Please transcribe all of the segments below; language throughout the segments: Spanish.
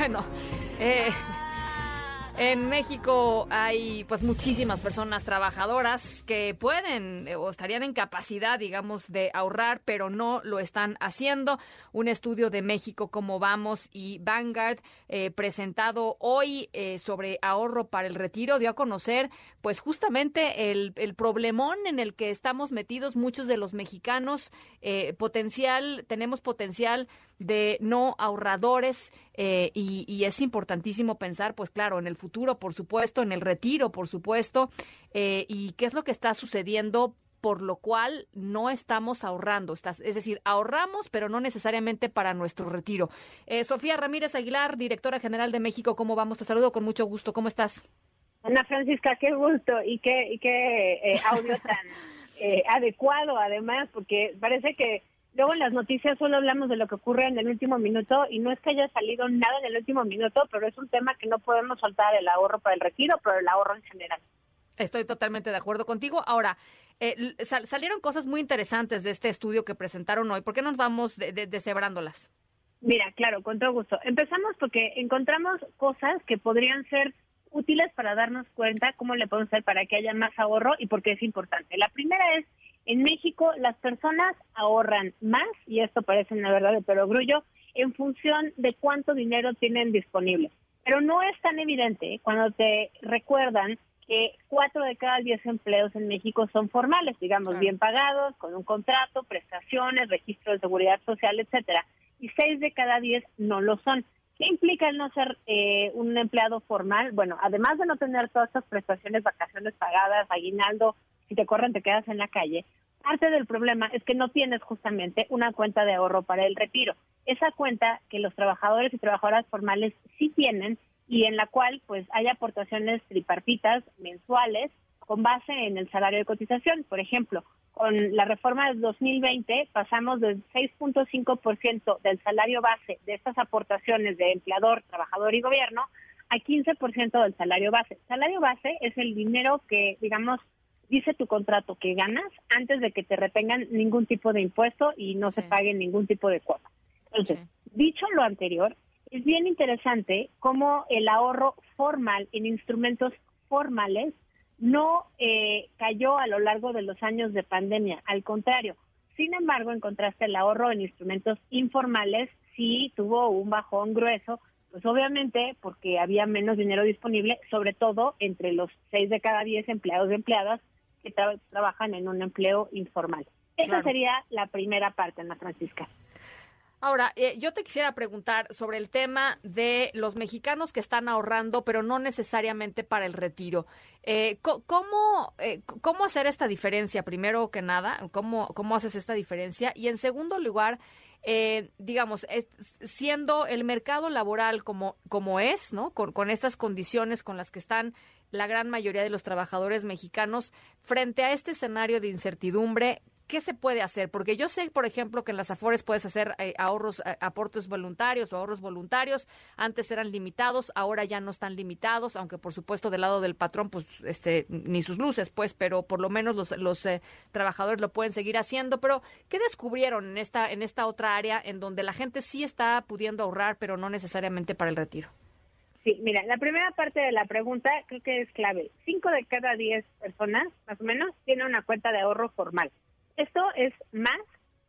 Bueno, eh, en México hay pues muchísimas personas trabajadoras que pueden eh, o estarían en capacidad, digamos, de ahorrar, pero no lo están haciendo. Un estudio de México como Vamos y Vanguard eh, presentado hoy eh, sobre ahorro para el retiro dio a conocer pues justamente el, el problemón en el que estamos metidos muchos de los mexicanos. eh, potencial, tenemos potencial de no ahorradores eh, y, y es importantísimo pensar, pues claro, en el futuro, por supuesto, en el retiro, por supuesto, eh, y qué es lo que está sucediendo por lo cual no estamos ahorrando, estás- es decir, ahorramos, pero no necesariamente para nuestro retiro. Eh, Sofía Ramírez Aguilar, directora general de México, ¿cómo vamos? Te saludo con mucho gusto, ¿cómo estás? Ana Francisca, qué gusto y qué, y qué eh, audio tan eh, adecuado además, porque parece que luego en las noticias solo hablamos de lo que ocurre en el último minuto y no es que haya salido nada en el último minuto, pero es un tema que no podemos soltar el ahorro para el retiro, pero el ahorro en general. Estoy totalmente de acuerdo contigo. Ahora, eh, sal- salieron cosas muy interesantes de este estudio que presentaron hoy. ¿Por qué nos vamos de- de- deshebrándolas? Mira, claro, con todo gusto. Empezamos porque encontramos cosas que podrían ser útiles para darnos cuenta cómo le podemos hacer para que haya más ahorro y por qué es importante. La primera es, en México las personas ahorran más, y esto parece una verdad de perogrullo, en función de cuánto dinero tienen disponible. Pero no es tan evidente cuando te recuerdan que cuatro de cada diez empleos en México son formales, digamos, bien pagados, con un contrato, prestaciones, registro de seguridad social, etcétera y seis de cada diez no lo son. ¿Qué implica el no ser eh, un empleado formal? Bueno, además de no tener todas estas prestaciones, vacaciones pagadas, aguinaldo, si te corren te quedas en la calle, parte del problema es que no tienes justamente una cuenta de ahorro para el retiro. Esa cuenta que los trabajadores y trabajadoras formales sí tienen y en la cual pues hay aportaciones tripartitas mensuales con base en el salario de cotización. Por ejemplo, con la reforma del 2020 pasamos del 6.5% del salario base de estas aportaciones de empleador, trabajador y gobierno a 15% del salario base. Salario base es el dinero que, digamos, dice tu contrato que ganas antes de que te retengan ningún tipo de impuesto y no se pague ningún tipo de cuota. Entonces, Sí. dicho lo anterior, es bien interesante cómo el ahorro formal en instrumentos formales no eh, cayó a lo largo de los años de pandemia, al contrario. Sin embargo, en contraste, el ahorro en instrumentos informales sí tuvo un bajón grueso, pues obviamente porque había menos dinero disponible, sobre todo entre los seis de cada diez empleados y empleadas que tra- trabajan en un empleo informal. Esa Claro. sería la primera parte, Ana Francisca. Ahora, eh, yo te quisiera preguntar sobre el tema de los mexicanos que están ahorrando, pero no necesariamente para el retiro. Eh, ¿cómo, eh, ¿Cómo hacer esta diferencia, primero que nada? ¿Cómo, cómo haces esta diferencia? Y en segundo lugar, eh, digamos, es- siendo el mercado laboral como, como es, ¿no? Con, con estas condiciones con las que están la gran mayoría de los trabajadores mexicanos, frente a este escenario de incertidumbre, ¿qué se puede hacer? Porque yo sé, por ejemplo, que en las Afores puedes hacer eh, ahorros, eh, aportes voluntarios o ahorros voluntarios. Antes eran limitados, ahora ya no están limitados, aunque por supuesto del lado del patrón, pues, este, ni sus luces, pues, pero por lo menos los, los eh, trabajadores lo pueden seguir haciendo. Pero, ¿qué descubrieron en esta, en esta otra área en donde la gente sí está pudiendo ahorrar, pero no necesariamente para el retiro? Sí, mira, la primera parte de la pregunta creo que es clave. Cinco de cada diez personas, más o menos, tienen una cuenta de ahorro formal. Esto es más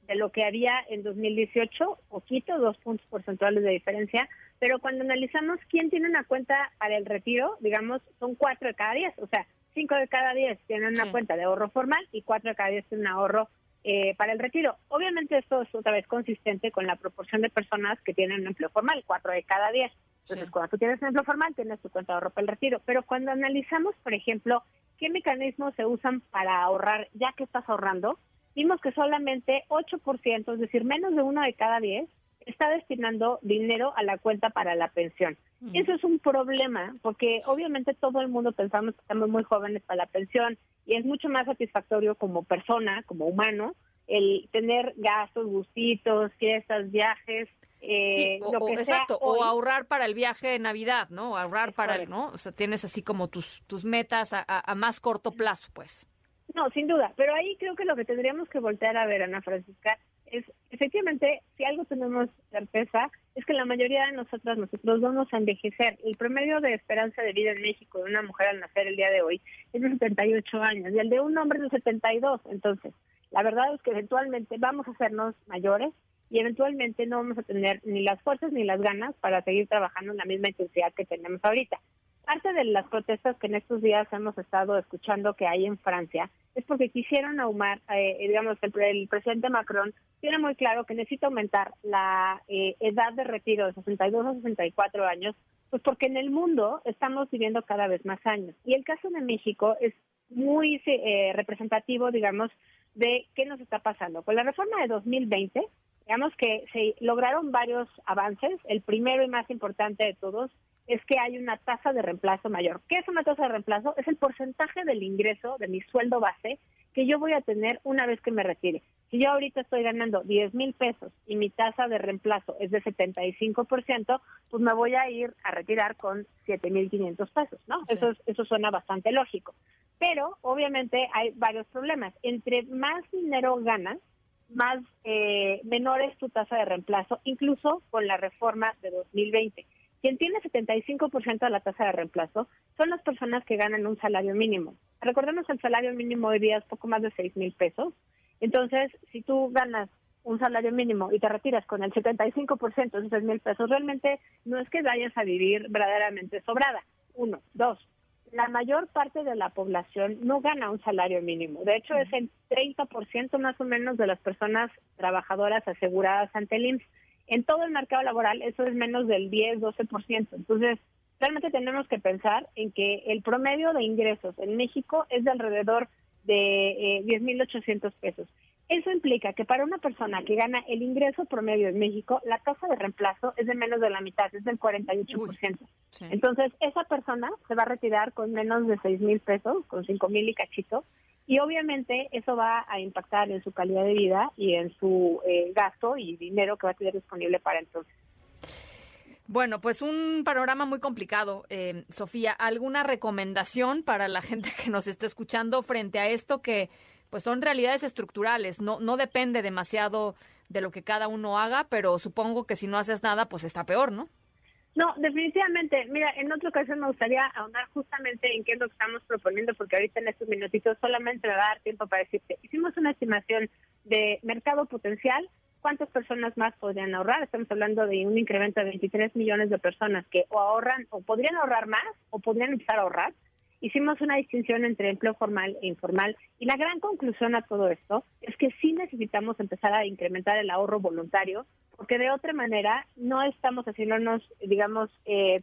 de lo que había en 2018, poquito, dos puntos porcentuales de diferencia, pero cuando analizamos quién tiene una cuenta para el retiro, digamos, son cuatro de cada diez, o sea, cinco de cada diez tienen una Sí. cuenta de ahorro formal y cuatro de cada diez tienen un ahorro eh, para el retiro. Obviamente esto es otra vez consistente con la proporción de personas que tienen un empleo formal, cuatro de cada diez. Entonces, Sí. cuando tú tienes un empleo formal, tienes tu cuenta de ahorro para el retiro. Pero cuando analizamos, por ejemplo, qué mecanismos se usan para ahorrar ya que estás ahorrando, vimos que solamente 8%, es decir, menos de uno de cada 10, está destinando dinero a la cuenta para la pensión. Eso es un problema porque obviamente todo el mundo pensamos que estamos muy jóvenes para la pensión y es mucho más satisfactorio como persona, como humano, el tener gastos, gustitos, fiestas, viajes, eh, o, lo que exacto, sea hoy. o ahorrar para el viaje de Navidad, ¿no? O ahorrar para el, ¿no? O sea, tienes así como tus, tus metas a, a- a más corto plazo, pues. No, sin duda, pero ahí creo que lo que tendríamos que voltear a ver, Ana Francisca, es efectivamente, si algo tenemos certeza, es que la mayoría de nosotras, nosotros vamos a envejecer. El promedio de esperanza de vida en México de una mujer al nacer el día de hoy es de 78 años y el de un hombre es de 72. Entonces, la verdad es que eventualmente vamos a hacernos mayores y eventualmente no vamos a tener ni las fuerzas ni las ganas para seguir trabajando en la misma intensidad que tenemos ahorita. Parte de las protestas que en estos días hemos estado escuchando que hay en Francia es porque quisieron aumentar, eh, digamos, el, el presidente Macron tiene muy claro que necesita aumentar la eh, edad de retiro de 62 a 64 años, pues porque en el mundo estamos viviendo cada vez más años. Y el caso de México es muy eh, representativo, digamos, de qué nos está pasando. Con la reforma de 2020, digamos que se lograron varios avances. El primero y más importante de todos es que hay una tasa de reemplazo mayor. ¿Qué es una tasa de reemplazo? Es el porcentaje del ingreso de mi sueldo base que yo voy a tener una vez que me retire. Si yo ahorita estoy ganando 10 mil pesos y mi tasa de reemplazo es de 75%, pues me voy a ir a retirar con 7 mil 500 pesos, ¿no? Sí. Eso, es- eso suena bastante lógico. Pero obviamente hay varios problemas. Entre más dinero ganas, más eh, menor es tu tasa de reemplazo, incluso con la reforma de 2020. Quien tiene 75% de la tasa de reemplazo son las personas que ganan un salario mínimo. Recordemos el salario mínimo hoy día es poco más de 6 mil pesos. Entonces, si tú ganas un salario mínimo y te retiras con el 75% de esos 6 mil pesos, realmente no es que vayas a vivir verdaderamente sobrada. Uno. Dos, la mayor parte de la población no gana un salario mínimo. De hecho, es el 30% más o menos de las personas trabajadoras aseguradas ante el IMSS. En todo el mercado laboral eso es menos del 10, 12%. Entonces, realmente tenemos que pensar en que el promedio de ingresos en México es de alrededor de eh, 10.800 pesos. Eso implica que para una persona que gana el ingreso promedio en México, la tasa de reemplazo es de menos de la mitad, es del 48%. Sí. Entonces, esa persona se va a retirar con menos de seis mil pesos, con cinco mil y cachito, y obviamente eso va a impactar en su calidad de vida y en su eh, gasto y dinero que va a tener disponible para entonces. Bueno, pues un panorama muy complicado. Eh, Sofía, ¿alguna recomendación para la gente que nos está escuchando frente a esto que pues son realidades estructurales? No, no depende demasiado de lo que cada uno haga, pero supongo que si no haces nada, pues está peor, ¿no? No, definitivamente. Mira, en otra ocasión me gustaría ahondar justamente en qué es lo que estamos proponiendo, porque ahorita en estos minutitos solamente me va a dar tiempo para decirte. Hicimos una estimación de mercado potencial, cuántas personas más podrían ahorrar. Estamos hablando de un incremento de 23 millones de personas que o ahorran, o podrían ahorrar más, o podrían empezar a ahorrar. Hicimos una distinción entre empleo formal e informal y la gran conclusión a todo esto es que sí necesitamos empezar a incrementar el ahorro voluntario porque de otra manera no estamos haciéndonos, digamos, eh,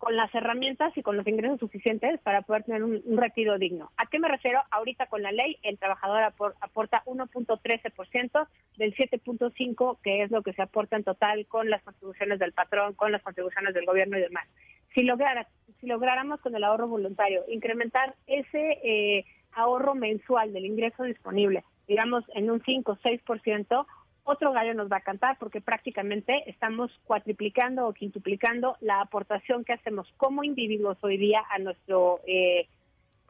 con las herramientas y con los ingresos suficientes para poder tener un, retiro digno. ¿A qué me refiero? Ahorita con la ley, el trabajador apor- aporta 1.13% del 7.5% que es lo que se aporta en total con las contribuciones del patrón, con las contribuciones del gobierno y demás. Si, lograra, lográramos con el ahorro voluntario incrementar ese eh, ahorro mensual del ingreso disponible, digamos, en un 5 o 6%, otro gallo nos va a cantar porque prácticamente estamos cuatriplicando o quintuplicando la aportación que hacemos como individuos hoy día a nuestro eh,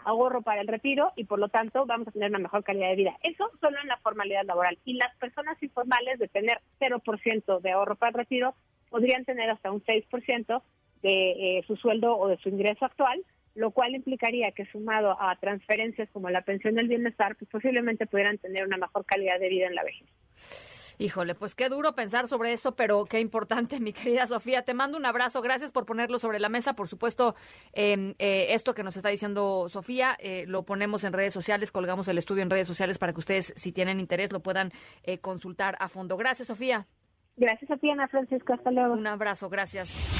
ahorro para el retiro y por lo tanto vamos a tener una mejor calidad de vida. Eso solo en la formalidad laboral. Y las personas informales de tener 0% de ahorro para el retiro podrían tener hasta un 6% de eh, su sueldo o de su ingreso actual, lo cual implicaría que sumado a transferencias como la pensión del bienestar, pues posiblemente pudieran tener una mejor calidad de vida en la vejez. Híjole, pues qué duro pensar sobre eso, pero qué importante, mi querida Sofía. Te mando un abrazo, gracias por ponerlo sobre la mesa. Por supuesto, eh, eh, esto que nos está diciendo Sofía, eh, lo ponemos en redes sociales, colgamos el estudio en redes sociales para que ustedes, si tienen interés, lo puedan eh, consultar a fondo. Gracias, Sofía. Gracias a ti, Ana Francisco. Hasta luego. Un abrazo, gracias.